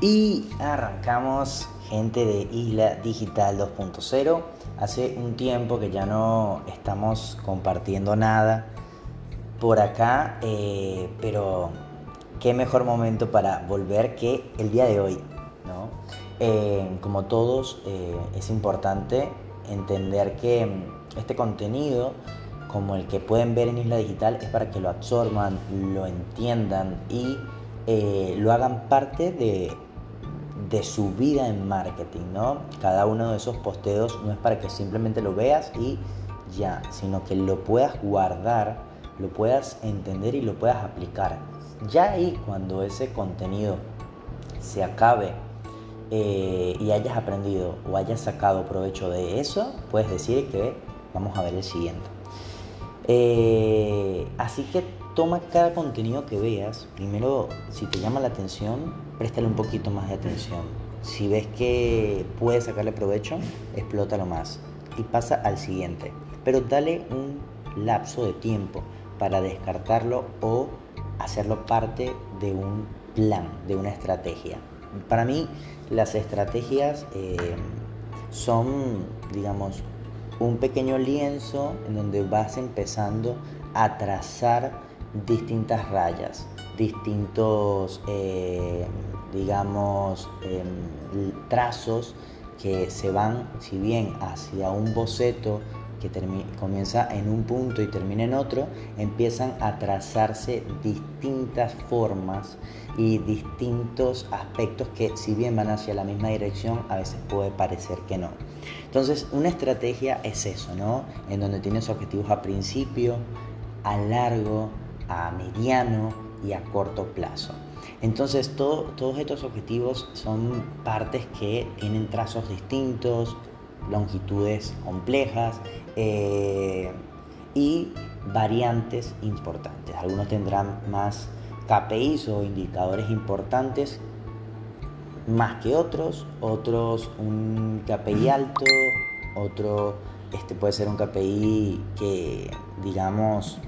Y arrancamos, gente de Isla Digital 2.0. Hace un tiempo que ya no estamos compartiendo nada por acá, eh, pero qué mejor momento para volver que el día de hoy, ¿no? Eh, como todos, eh, es importante entender que mm, este contenido, como el que pueden ver en Isla Digital, es para que lo absorban, lo entiendan y lo hagan parte de de su vida en marketing, ¿no? Cada uno de esos posteos no es para que simplemente lo veas y ya, sino que lo puedas guardar, lo puedas entender y lo puedas aplicar. Ya ahí cuando ese contenido se acabe eh, y hayas aprendido o hayas sacado provecho de eso, puedes decir que vamos a ver el siguiente. Eh, así que toma cada contenido que veas. Primero, si te llama la atención, préstale un poquito más de atención. Si ves que puedes sacarle provecho, explótalo más y pasa al siguiente. Pero dale un lapso de tiempo para descartarlo o hacerlo parte de un plan, de una estrategia. Para mí, las estrategias eh, son, digamos, un pequeño lienzo en donde vas empezando a trazar distintas rayas, distintos, eh, digamos, em, trazos que se van, si bien hacia un boceto que comienza en un punto y termina en otro, empiezan a trazarse distintas formas y distintos aspectos que si bien van hacia la misma dirección, a veces puede parecer que no. Entonces, una estrategia es eso, ¿no? En donde tienes objetivos a principio, a largo, a mediano y a corto plazo. Entonces todos estos objetivos son partes que tienen trazos distintos, longitudes complejas eh, y variantes importantes. Algunos tendrán más KPIs o indicadores importantes más que otros, otros un KPI alto, otro este puede ser un KPI que digamos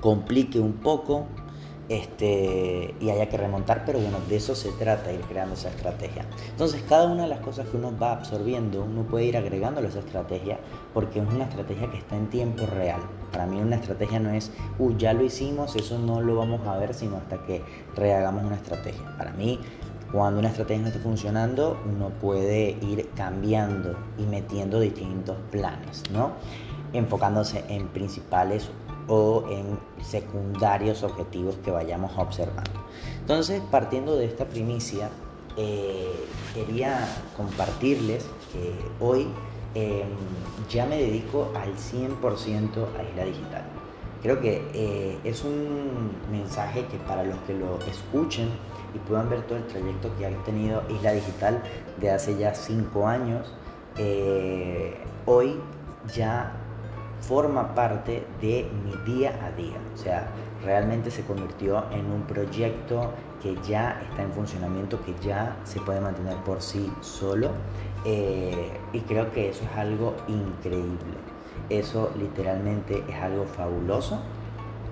complique un poco este, y haya que remontar, pero bueno, de eso se trata, ir creando esa estrategia. Entonces, cada una de las cosas que uno va absorbiendo, uno puede ir agregando esa estrategia, porque es una estrategia que está en tiempo real. Para mí una estrategia no es, uh, ya lo hicimos, eso no lo vamos a ver, sino hasta que rehagamos una estrategia. Para mí, cuando una estrategia no está funcionando, uno puede ir cambiando y metiendo distintos planes, ¿no? Enfocándose en principales o en secundarios objetivos que vayamos observando. Entonces, partiendo de esta primicia, eh, quería compartirles que hoy em, ya me dedico al 100% a Isla Digital. Creo que eh, es un mensaje que para los que lo escuchen y puedan ver todo el trayecto que ha tenido Isla Digital de hace ya 5 años, eh, hoy ya forma parte de mi día a día. O sea, realmente se convirtió en un proyecto que ya está en funcionamiento, que ya se puede mantener por sí solo. Eh, y creo que eso es algo increíble. Eso literalmente es algo fabuloso.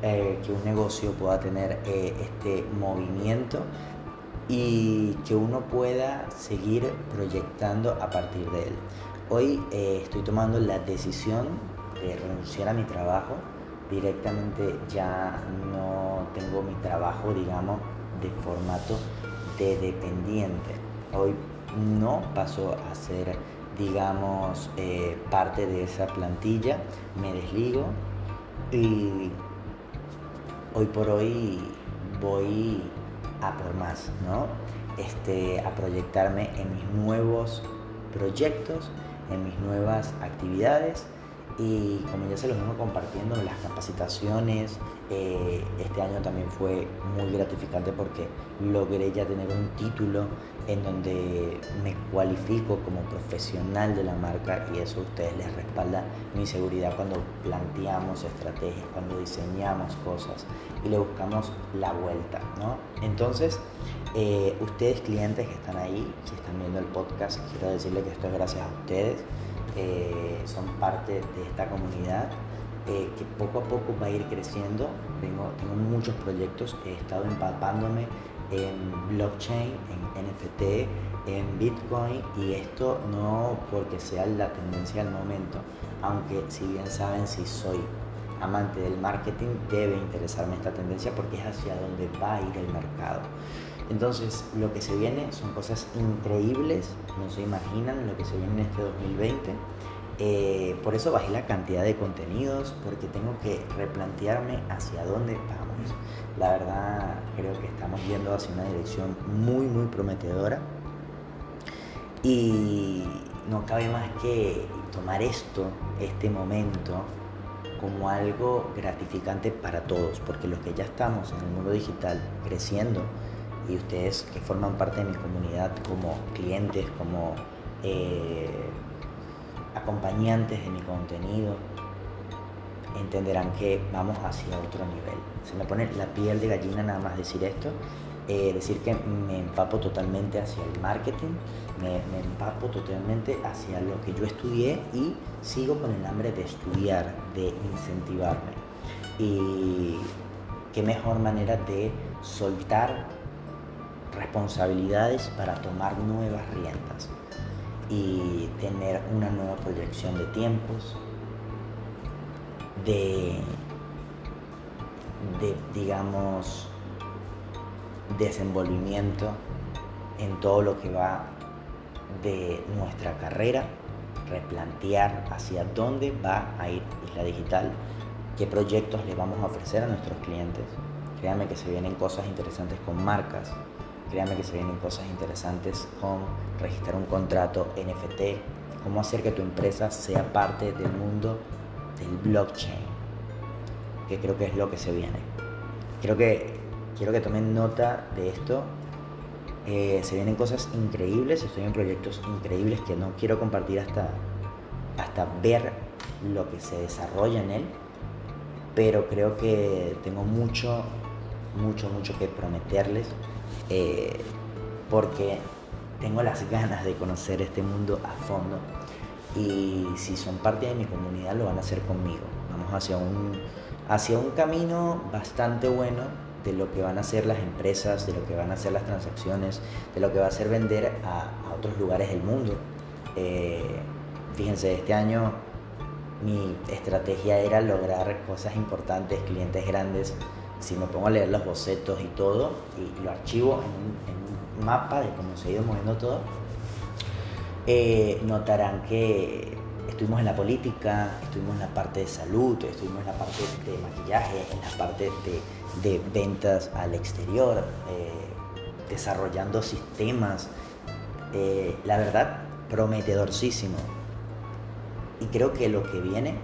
Eh, que un negocio pueda tener eh, este movimiento y que uno pueda seguir proyectando a partir de él. Hoy estoy tomando la decisión de renunciar a mi trabajo. Directamente ya no tengo mi trabajo, digamos, de formato de dependiente. Hoy no paso a ser, digamos, eh, parte de esa plantilla, me desligo y hoy por hoy voy a por más, ¿no? Este, a proyectarme en mis nuevos proyectos, en mis nuevas actividades y como ya se los vengo compartiendo, las capacitaciones, eh, este año también fue muy gratificante porque logré ya tener un título en donde me cualifico como profesional de la marca y eso a ustedes les respalda mi seguridad cuando planteamos estrategias, cuando diseñamos cosas y le buscamos la vuelta, ¿no? Entonces, eh, ustedes clientes que están ahí, si están viendo el podcast, quiero decirles que esto es gracias a ustedes eh, son parte de esta comunidad eh, que poco a poco va a ir creciendo. Tengo, tengo muchos proyectos, he estado empapándome en blockchain, en NFT, en Bitcoin y esto no porque sea la tendencia del momento, aunque si bien saben si soy amante del marketing debe interesarme esta tendencia porque es hacia donde va a ir el mercado. Entonces, lo que se viene son cosas increíbles, no se imaginan lo que se viene en este 2020. Eh, por eso bajé la cantidad de contenidos, porque tengo que replantearme hacia dónde vamos. La verdad, creo que estamos yendo hacia una dirección muy, muy prometedora. Y no cabe más que tomar esto, este momento, como algo gratificante para todos, porque los que ya estamos en el mundo digital creciendo, y ustedes que forman parte de mi comunidad como clientes, como eh, acompañantes de mi contenido, entenderán que vamos hacia otro nivel. Se me pone la piel de gallina nada más decir esto, eh, decir que me empapo totalmente hacia el marketing, me, me, empapo totalmente hacia lo que yo estudié y sigo con el hambre de estudiar, de incentivarme. Y qué mejor manera de soltar responsabilidades para tomar nuevas riendas y tener una nueva proyección de tiempos, de, de digamos, desenvolvimiento en todo lo que va de nuestra carrera, replantear hacia dónde va a ir Isla Digital, qué proyectos le vamos a ofrecer a nuestros clientes. Créanme que se vienen cosas interesantes con marcas, créanme que se vienen cosas interesantes con registrar un contrato NFT, cómo hacer que tu empresa sea parte del mundo del blockchain, que creo que es lo que se viene. Creo que quiero que tomen nota de esto. Eh, se vienen cosas increíbles, estoy en proyectos increíbles que no quiero compartir hasta, hasta ver lo que se desarrolla en él, pero creo que tengo mucho, mucho, mucho que prometerles, eh, porque tengo las ganas de conocer este mundo a fondo y si son parte de mi comunidad lo van a hacer conmigo. Vamos hacia un, hacia un camino bastante bueno de lo que van a hacer las empresas, de lo que van a hacer las transacciones, de lo que va a hacer vender a, otros lugares del mundo. Eh, fíjense, este año mi estrategia era lograr cosas importantes, clientes grandes. Si me pongo a leer los bocetos y todo, y lo archivo en un, mapa de cómo se ha ido moviendo todo, eh, notarán que estuvimos en la política, estuvimos en la parte de salud, estuvimos en la parte de maquillaje, en la parte de, ventas al exterior, eh, desarrollando sistemas. Eh, la verdad, prometedorcísimo. Y creo que lo que viene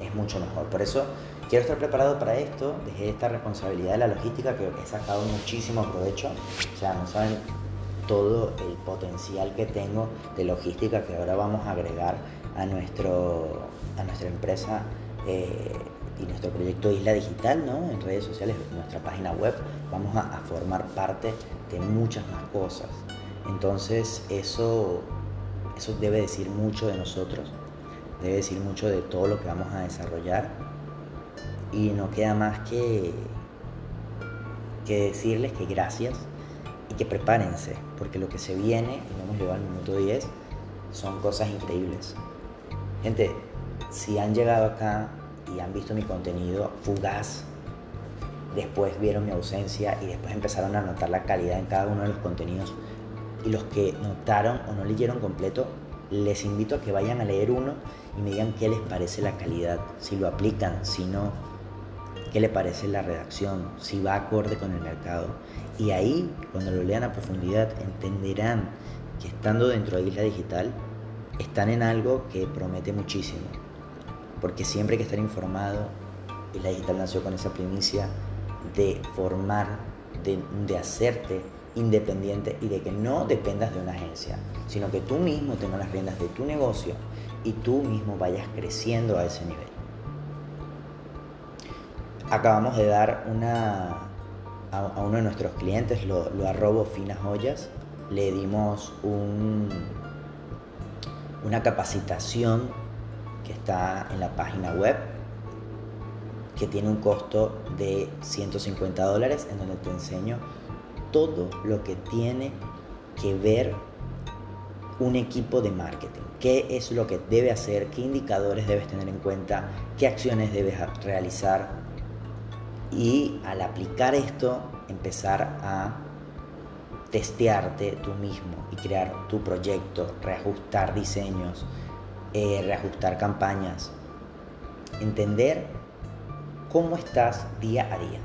es mucho mejor. Por eso quiero estar preparado para esto. Dejé esta responsabilidad de la logística que he sacado muchísimo provecho. O sea, no saben todo el potencial que tengo de logística que ahora vamos a agregar a, nuestro, a nuestra empresa eh, y nuestro proyecto Isla Digital, ¿no? En redes sociales, nuestra página web, vamos a, formar parte de muchas más cosas. Entonces eso, eso debe decir mucho de nosotros, debe decir mucho de todo lo que vamos a desarrollar y no queda más que, que decirles que gracias y que prepárense, porque lo que se viene, y hemos llegado al minuto 10, son cosas increíbles. Gente, si han llegado acá y han visto mi contenido fugaz, después vieron mi ausencia y después empezaron a notar la calidad en cada uno de los contenidos y los que notaron o no leyeron completo, les invito a que vayan a leer uno y me digan qué les parece la calidad, si lo aplican, si no, qué les parece la redacción, si va acorde con el mercado. Y ahí, cuando lo lean a profundidad, entenderán que estando dentro de Isla Digital, están en algo que promete muchísimo. Porque siempre hay que estar informado, y la digital nació con esa primicia de formar, de, de hacerte independiente y de que no dependas de una agencia, sino que tú mismo tengas las riendas de tu negocio y tú mismo vayas creciendo a ese nivel. Acabamos de dar una, a, uno de nuestros clientes, lo, lo arrobo Finas Joyas, le dimos un, una capacitación que está en la página web que tiene un costo de 150 dólares en donde te enseño todo lo que tiene que ver un equipo de marketing. ¿Qué es lo que debe hacer? ¿Qué indicadores debes tener en cuenta? ¿Qué acciones debes realizar? Y al aplicar esto, empezar a testearte tú mismo y crear tu proyecto, reajustar diseños, eh, reajustar campañas, entender cómo estás día a día.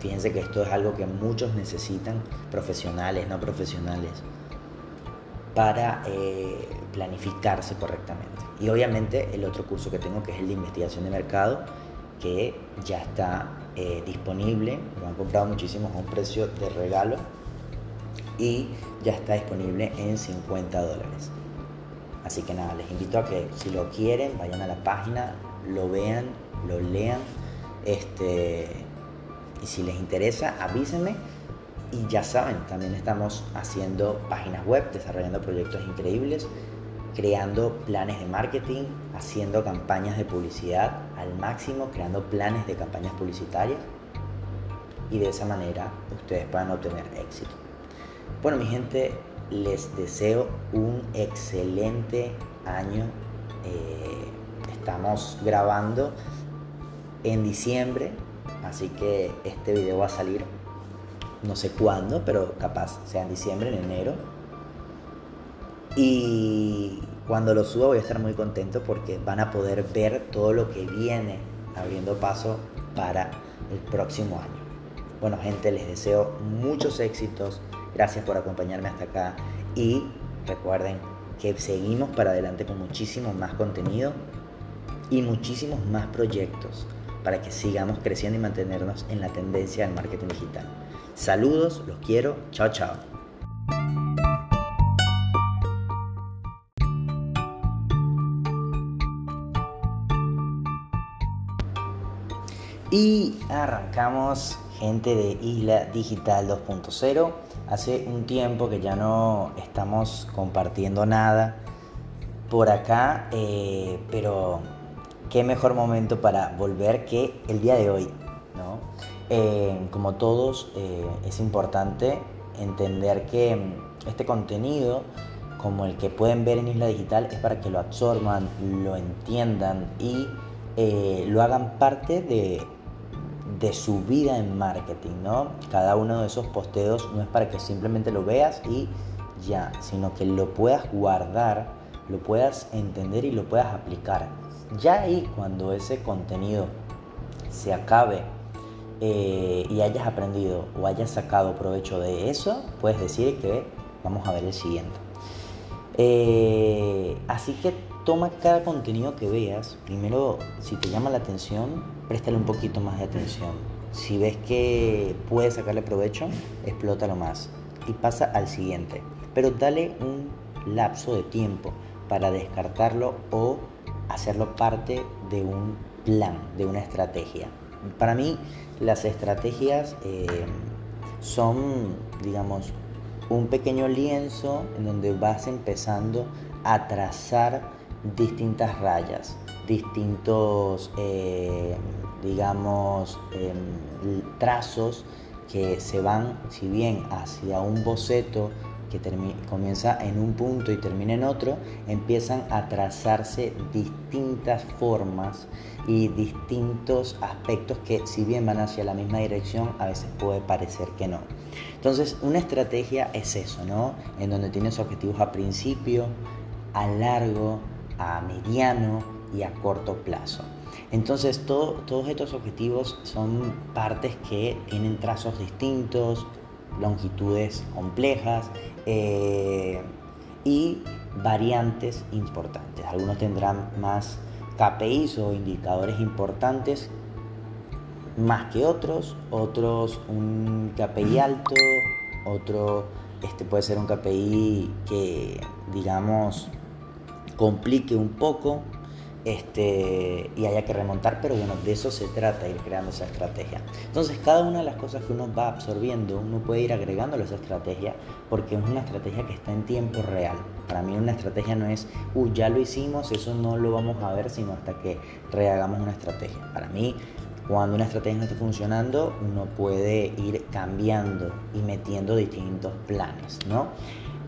Fíjense que esto es algo que muchos necesitan, profesionales, no profesionales, para eh, planificarse correctamente. Y obviamente el otro curso que tengo, que es el de investigación de mercado, que ya está eh, disponible, lo han comprado muchísimos a un precio de regalo y ya está disponible en 50 dólares. Así que nada, les invito a que si lo quieren, vayan a la página, lo vean, lo lean. Este, y si les interesa, avísenme. Y ya saben, también estamos haciendo páginas web, desarrollando proyectos increíbles, creando planes de marketing, haciendo campañas de publicidad al máximo, creando planes de campañas publicitarias. Y de esa manera ustedes puedan obtener éxito. Bueno, mi gente, les deseo un excelente año. Eh, estamos grabando en diciembre, así que este video va a salir no sé cuándo, pero capaz sea en diciembre, en enero. Y cuando lo suba voy a estar muy contento porque van a poder ver todo lo que viene abriendo paso para el próximo año. Bueno gente, les deseo muchos éxitos Gracias por acompañarme hasta acá y recuerden que seguimos para adelante con muchísimo más contenido y muchísimos más proyectos para que sigamos creciendo y mantenernos en la tendencia del marketing digital. Saludos, los quiero, chao chao. Y arrancamos gente de Isla Digital 2.0. Hace un tiempo que ya no estamos compartiendo nada por acá, eh, pero qué mejor momento para volver que el día de hoy. ¿no? Eh, como todos, eh, es importante entender que mm, este contenido, como el que pueden ver en Isla Digital, es para que lo absorban, lo entiendan y lo hagan parte de de su vida en marketing, ¿no? Cada uno de esos posteos no es para que simplemente lo veas y ya, sino que lo puedas guardar, lo puedas entender y lo puedas aplicar. Ya ahí, cuando ese contenido se acabe eh, y hayas aprendido o hayas sacado provecho de eso, puedes decir que vamos a ver el siguiente. Eh, así que toma cada contenido que veas. Primero, si te llama la atención, préstale un poquito más de atención. Si ves que puedes sacarle provecho, explótalo más y pasa al siguiente. Pero dale un lapso de tiempo para descartarlo o hacerlo parte de un plan, de una estrategia. Para mí, las estrategias eh, son, digamos, un pequeño lienzo en donde vas empezando a trazar distintas rayas, distintos, eh, digamos, em, trazos que se van, si bien hacia un boceto que comienza en un punto y termina en otro, empiezan a trazarse distintas formas y distintos aspectos que si bien van hacia la misma dirección, a veces puede parecer que no. Entonces, una estrategia es eso, ¿no? En donde tienes objetivos a principio, a largo, a mediano y a corto plazo. Entonces todos estos objetivos son partes que tienen trazos distintos, longitudes complejas eh, y variantes importantes. Algunos tendrán más KPIs o indicadores importantes más que otros, otros un KPI alto, otro este puede ser un KPI que digamos complique un poco este, y haya que remontar, pero bueno, de eso se trata, ir creando esa estrategia. Entonces, cada una de las cosas que uno va absorbiendo, uno puede ir agregándole esa estrategia, porque es una estrategia que está en tiempo real. Para mí una estrategia no es, uy, ya lo hicimos, eso no lo vamos a ver, sino hasta que rehagamos una estrategia. Para mí, Cuando una estrategia no está funcionando, uno puede ir cambiando y metiendo distintos planes, ¿no?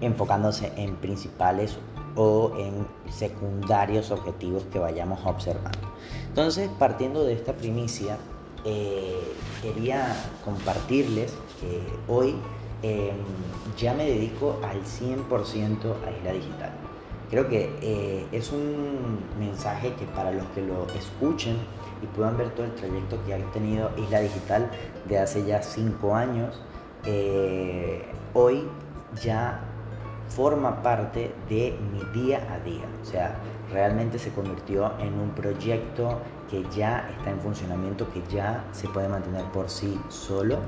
Enfocándose en principales o en secundarios objetivos que vayamos observando. Entonces, partiendo de esta primicia, eh, quería compartirles que hoy em, ya me dedico al 100% a Isla Digital. Creo que eh, es un mensaje que para los que lo escuchen y puedan ver todo el trayecto que ha tenido Isla Digital de hace ya cinco años, eh, hoy ya forma parte de mi día a día. O sea, realmente se convirtió en un proyecto que ya está en funcionamiento, que ya se puede mantener por sí solo.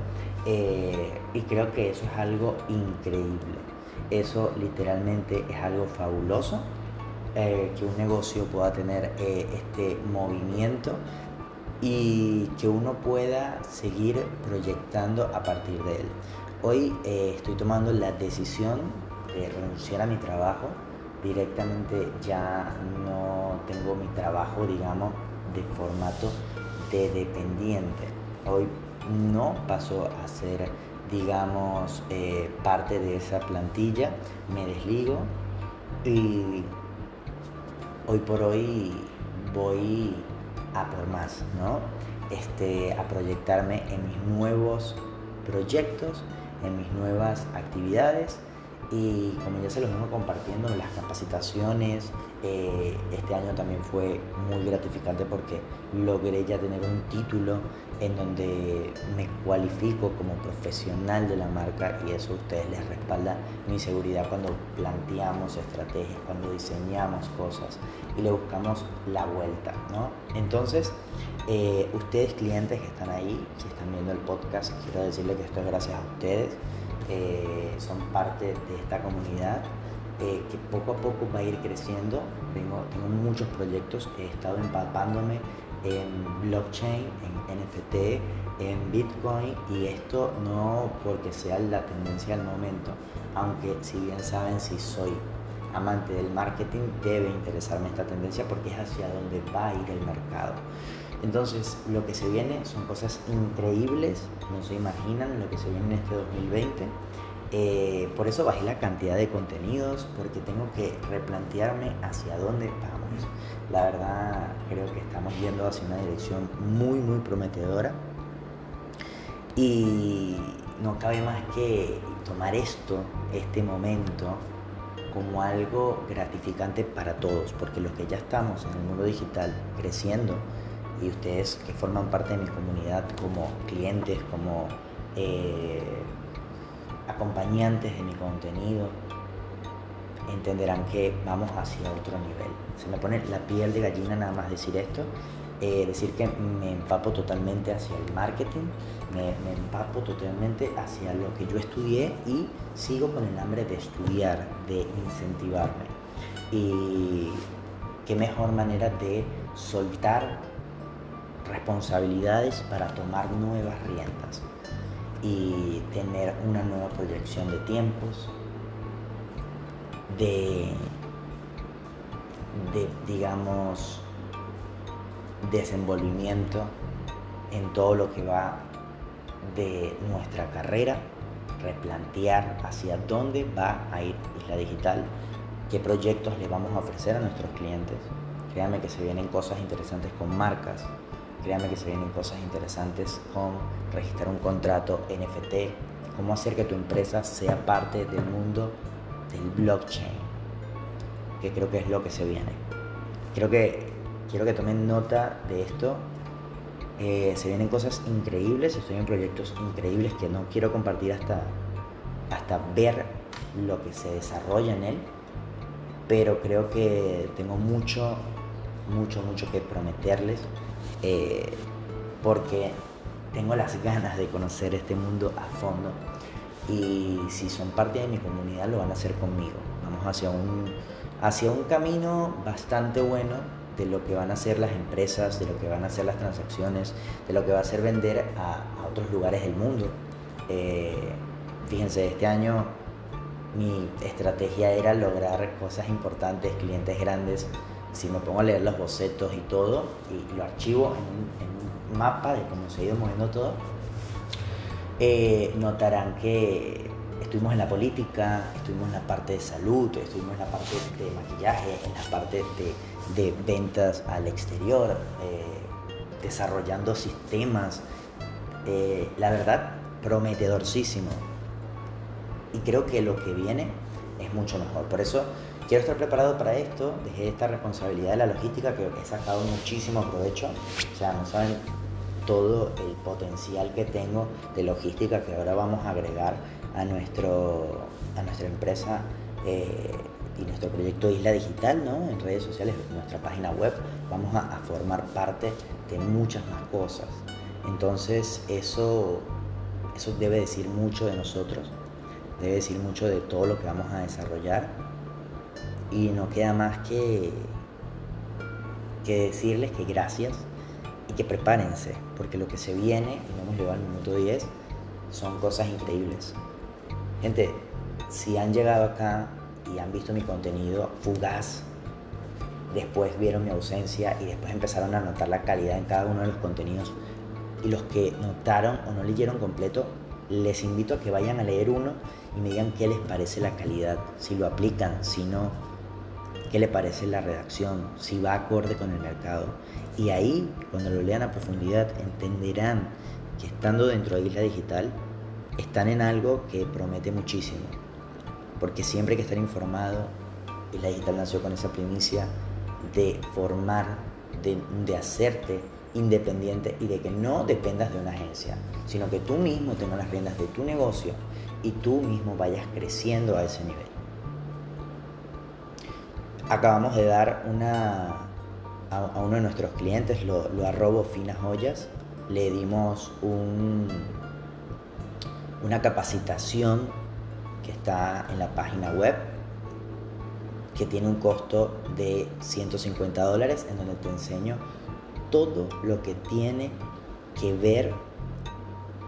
Eh, y creo que eso es algo increíble. Eso literalmente es algo fabuloso. Eh, que un negocio pueda tener eh, este movimiento y que uno pueda seguir proyectando a partir de él. Hoy estoy tomando la decisión renunciar a mi trabajo. Directamente ya no tengo mi trabajo, digamos, de formato de dependiente. Hoy no paso a ser, digamos, eh, parte de esa plantilla, me desligo y hoy por hoy voy a por más, ¿no? Este, a proyectarme en mis nuevos proyectos, en mis nuevas actividades y como ya se los vengo compartiendo, las capacitaciones, eh, este año también fue muy gratificante porque logré ya tener un título en donde me cualifico como profesional de la marca y eso a ustedes les respalda mi seguridad cuando planteamos estrategias, cuando diseñamos cosas y le buscamos la vuelta, ¿no? Entonces, eh, ustedes clientes que están ahí, si están viendo el podcast, quiero decirles que esto es gracias a ustedes eh, son parte de esta comunidad eh, que poco a poco va a ir creciendo. Tengo, tengo muchos proyectos, he estado empapándome en blockchain, en NFT, en Bitcoin y esto no porque sea la tendencia del momento, aunque si bien saben si soy amante del marketing debe interesarme esta tendencia porque es hacia donde va a ir el mercado. Entonces, lo que se viene son cosas increíbles, no se imaginan lo que se viene en este 2020. Eh, por eso bajé la cantidad de contenidos, porque tengo que replantearme hacia dónde vamos. La verdad, creo que estamos yendo hacia una dirección muy, muy prometedora. Y no cabe más que tomar esto, este momento, como algo gratificante para todos, porque los que ya estamos en el mundo digital creciendo, y ustedes que forman parte de mi comunidad como clientes, como eh, acompañantes de mi contenido, entenderán que vamos hacia otro nivel. Se me pone la piel de gallina nada más decir esto, eh, decir que me empapo totalmente hacia el marketing, me, me, empapo totalmente hacia lo que yo estudié y sigo con el hambre de estudiar, de incentivarme. Y qué mejor manera de soltar responsabilidades para tomar nuevas riendas y tener una nueva proyección de tiempos, de, de digamos, desenvolvimiento en todo lo que va de nuestra carrera, replantear hacia dónde va a ir Isla Digital, qué proyectos le vamos a ofrecer a nuestros clientes. Créanme que se vienen cosas interesantes con marcas, Créanme que se vienen cosas interesantes con registrar un contrato NFT, cómo hacer que tu empresa sea parte del mundo del blockchain, que creo que es lo que se viene. Creo que quiero que tomen nota de esto. Eh, se vienen cosas increíbles, estoy en proyectos increíbles que no quiero compartir hasta, hasta ver lo que se desarrolla en él, pero creo que tengo mucho, mucho, mucho que prometerles eh, porque tengo las ganas de conocer este mundo a fondo y si son parte de mi comunidad lo van a hacer conmigo. Vamos hacia un, hacia un camino bastante bueno de lo que van a hacer las empresas, de lo que van a hacer las transacciones, de lo que va a hacer vender a, otros lugares del mundo. Eh, fíjense, este año mi estrategia era lograr cosas importantes, clientes grandes, si me pongo a leer los bocetos y todo, y, lo archivo en un, mapa de cómo se ha ido moviendo todo, eh, notarán que estuvimos en la política, estuvimos en la parte de salud, estuvimos en la parte de maquillaje, en la parte de, ventas al exterior, eh, desarrollando sistemas. Eh, la verdad, prometedorcísimo. Y creo que lo que viene es mucho mejor. Por eso quiero estar preparado para esto, dejé esta responsabilidad de la logística que he sacado muchísimo provecho. O sea, no saben todo el potencial que tengo de logística que ahora vamos a agregar a, nuestro, a nuestra empresa eh, y nuestro proyecto Isla Digital, ¿no? En redes sociales, nuestra página web, vamos a, a formar parte de muchas más cosas. Entonces, eso, eso debe decir mucho de nosotros, debe decir mucho de todo lo que vamos a desarrollar y no queda más que, que decirles que gracias y que prepárense, porque lo que se viene, y hemos llegado al minuto 10, son cosas increíbles. Gente, si han llegado acá y han visto mi contenido fugaz, después vieron mi ausencia y después empezaron a notar la calidad en cada uno de los contenidos, y los que notaron o no leyeron completo, les invito a que vayan a leer uno y me digan qué les parece la calidad, si lo aplican, si no, qué les parece la redacción, si va acorde con el mercado. Y ahí, cuando lo lean a profundidad, entenderán que estando dentro de Isla Digital, están en algo que promete muchísimo. Porque siempre hay que estar informado, Isla Digital nació con esa primicia de formar, de, de hacerte independiente y de que no dependas de una agencia, sino que tú mismo tengas las riendas de tu negocio y tú mismo vayas creciendo a ese nivel. Acabamos de dar una a, uno de nuestros clientes, lo, lo arrobo finas joyas, le dimos un, una capacitación que está en la página web que tiene un costo de 150 dólares en donde te enseño todo lo que tiene que ver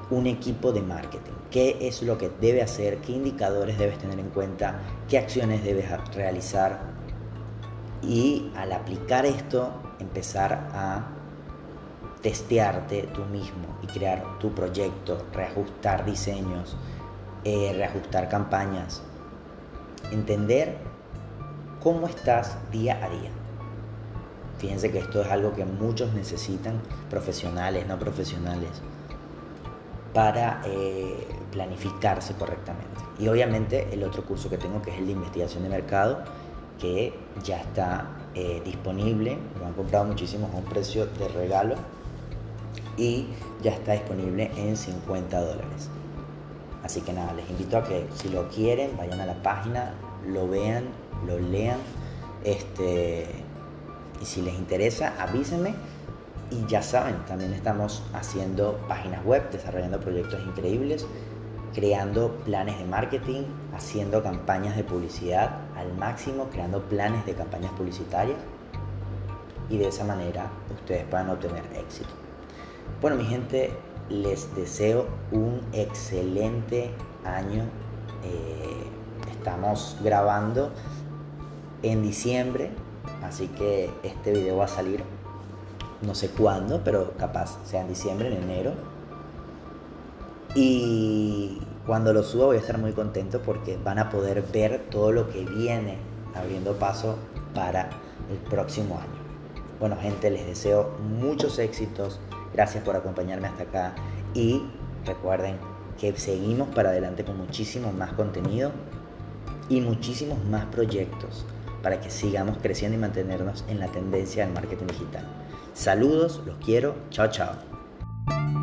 un equipo de marketing. ¿Qué es lo que debe hacer? ¿Qué indicadores debes tener en cuenta? ¿Qué acciones debes realizar? Y al aplicar esto, empezar a testearte tú mismo y crear tu proyecto, reajustar diseños, eh, reajustar campañas, entender cómo estás día a día. Fíjense que esto es algo que muchos necesitan, profesionales, no profesionales, para eh, planificarse correctamente. Y obviamente el otro curso que tengo, que es el de investigación de mercado, que ya está eh, disponible, lo han comprado muchísimos a un precio de regalo y ya está disponible en 50 dólares. Así que nada, les invito a que si lo quieren, vayan a la página, lo vean, lo lean. Este, y si les interesa, avísenme. Y ya saben, también estamos haciendo páginas web, desarrollando proyectos increíbles, creando planes de marketing, haciendo campañas de publicidad al máximo, creando planes de campañas publicitarias. Y de esa manera ustedes puedan obtener éxito. Bueno, mi gente, les deseo un excelente año. Eh, estamos grabando en diciembre, Así que este video va a salir no sé cuándo, pero capaz sea en diciembre, en enero. Y cuando lo suba voy a estar muy contento porque van a poder ver todo lo que viene abriendo paso para el próximo año. Bueno gente, les deseo muchos éxitos. Gracias por acompañarme hasta acá. Y recuerden que seguimos para adelante con muchísimo más contenido y muchísimos más proyectos para que sigamos creciendo y mantenernos en la tendencia del marketing digital. Saludos, los quiero, chao chao.